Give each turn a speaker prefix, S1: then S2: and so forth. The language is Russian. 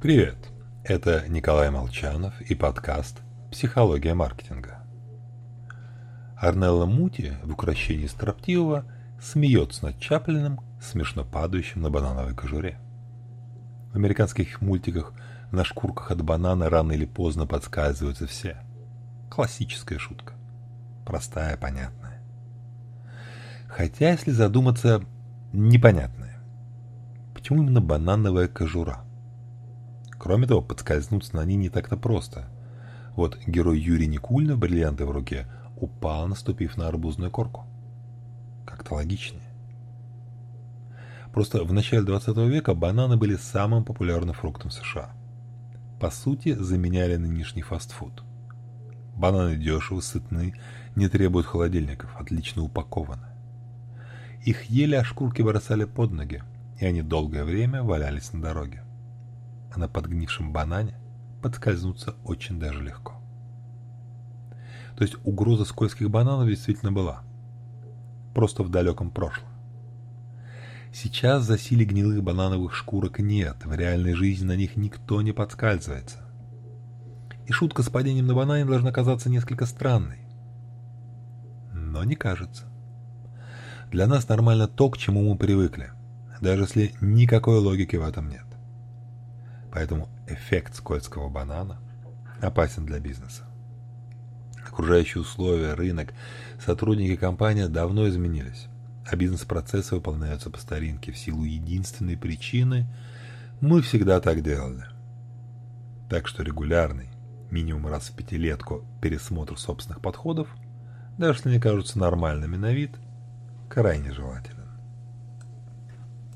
S1: Привет! Это Николай Молчанов и подкаст «Психология маркетинга». Арнелла Мути в украшении строптивого смеется над Чаплиным, смешно падающим на банановой кожуре. В американских мультиках на шкурках от банана рано или поздно подсказываются все. Классическая шутка. Простая, понятная. Хотя, если задуматься, непонятная. Почему именно банановая кожура? Кроме того, подскользнуться на ней не так-то просто. Вот герой Юрий Никульна, бриллианты в руке, упал, наступив на арбузную корку. Как-то логичнее. Просто в начале 20 века бананы были самым популярным фруктом США. По сути, заменяли нынешний фастфуд. Бананы дешевы, сытны, не требуют холодильников, отлично упакованы. Их ели, а шкурки бросали под ноги, и они долгое время валялись на дороге а на подгнившем банане подскользнуться очень даже легко. То есть угроза скользких бананов действительно была. Просто в далеком прошлом. Сейчас за силе гнилых банановых шкурок нет, в реальной жизни на них никто не подскальзывается. И шутка с падением на банане должна казаться несколько странной. Но не кажется. Для нас нормально то, к чему мы привыкли, даже если никакой логики в этом нет. Поэтому эффект скользкого банана опасен для бизнеса. Окружающие условия, рынок, сотрудники компании давно изменились, а бизнес-процессы выполняются по старинке в силу единственной причины «мы всегда так делали». Так что регулярный, минимум раз в пятилетку, пересмотр собственных подходов, даже если они кажутся нормальными на вид, крайне желательно.